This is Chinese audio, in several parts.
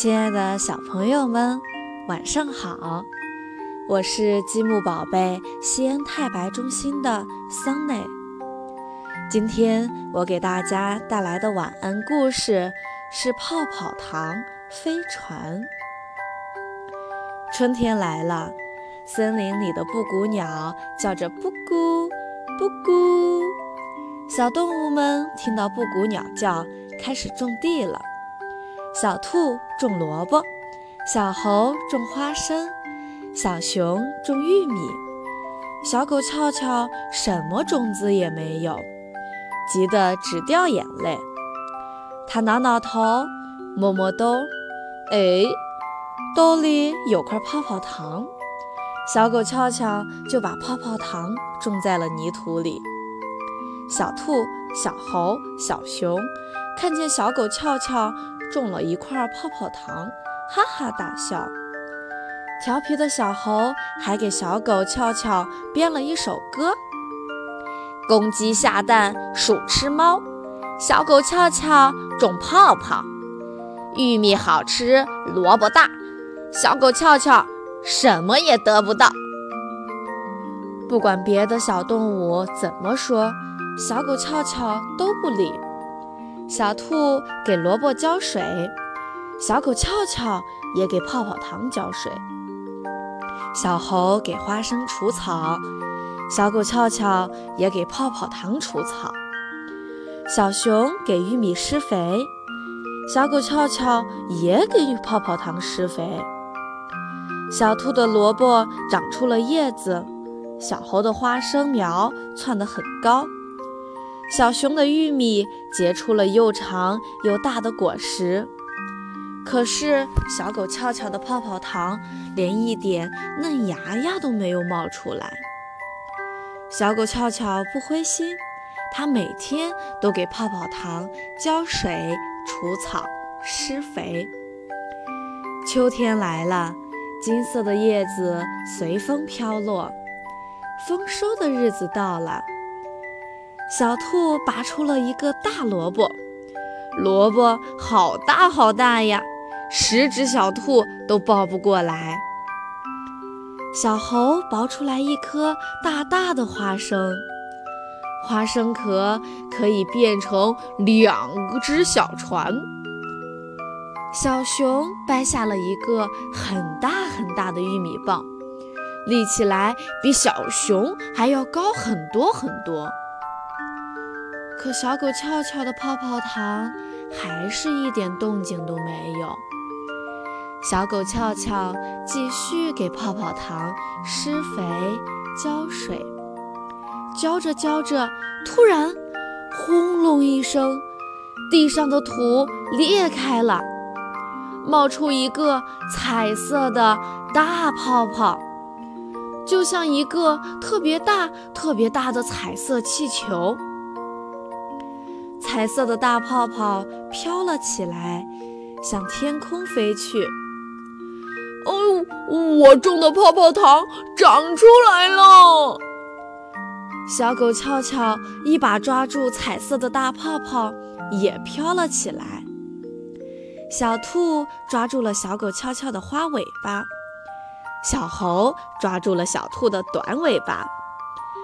亲爱的小朋友们，晚上好！我是积木宝贝西安太白中心的桑内。今天我给大家带来的晚安故事是《泡泡糖飞船》。春天来了，森林里的布谷鸟叫着布谷布谷，小动物们听到布谷鸟叫，开始种地了。小兔种萝卜，小猴种花生，小熊种玉米，小狗俏俏什么种子也没有，急得直掉眼泪。它挠挠头，摸摸兜，哎，兜里有块泡泡糖。小狗俏俏就把泡泡糖种在了泥土里。小兔、小猴、小熊看见小狗俏俏。种了一块泡泡糖，哈哈大笑。调皮的小猴还给小狗俏俏编了一首歌：公鸡下蛋，鼠吃猫，小狗俏俏种泡泡，玉米好吃，萝卜大，小狗俏俏什么也得不到。不管别的小动物怎么说，小狗俏俏都不理。小兔给萝卜浇水，小狗俏俏也给泡泡糖浇水。小猴给花生除草，小狗俏俏也给泡泡糖除草。小熊给玉米施肥，小狗俏俏也给泡泡糖施肥。小兔的萝卜长出了叶子，小猴的花生苗窜得很高。小熊的玉米结出了又长又大的果实，可是小狗俏俏的泡泡糖连一点嫩芽芽都没有冒出来。小狗俏俏不灰心，它每天都给泡泡糖浇水、除草、施肥。秋天来了，金色的叶子随风飘落，丰收的日子到了。小兔拔出了一个大萝卜，萝卜好大好大呀，十只小兔都抱不过来。小猴刨出来一颗大大的花生，花生壳可以变成两只小船。小熊掰下了一个很大很大的玉米棒，立起来比小熊还要高很多很多。可小狗俏俏的泡泡糖还是一点动静都没有。小狗俏俏继续给泡泡糖施肥、浇水，浇着浇着，突然轰隆一声，地上的土裂开了，冒出一个彩色的大泡泡，就像一个特别大、特别大的彩色气球。彩色的大泡泡飘了起来，向天空飞去。哦，我种的泡泡糖长出来了！小狗俏俏一把抓住彩色的大泡泡，也飘了起来。小兔抓住了小狗俏俏的花尾巴，小猴抓住了小兔的短尾巴，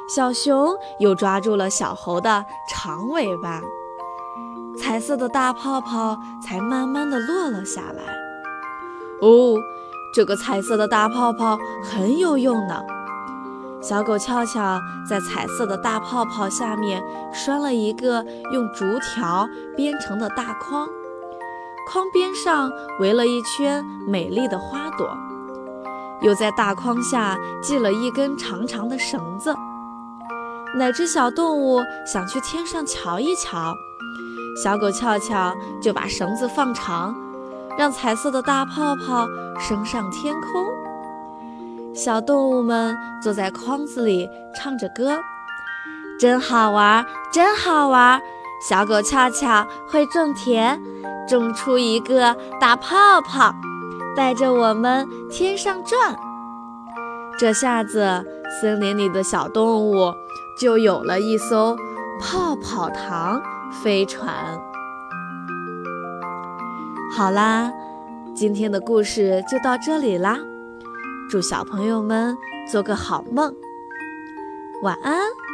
小熊又抓住了小猴的长尾巴。彩色的大泡泡才慢慢的落了下来。哦，这个彩色的大泡泡很有用呢。小狗俏俏在彩色的大泡泡下面拴了一个用竹条编成的大筐，筐边上围了一圈美丽的花朵，又在大筐下系了一根长长的绳子。哪只小动物想去天上瞧一瞧？小狗俏俏就把绳子放长，让彩色的大泡泡升上天空。小动物们坐在筐子里唱着歌，真好玩，真好玩。小狗俏俏会种田，种出一个大泡泡，带着我们天上转。这下子，森林里的小动物就有了一艘泡泡糖。飞船，好啦，今天的故事就到这里啦，祝小朋友们做个好梦，晚安。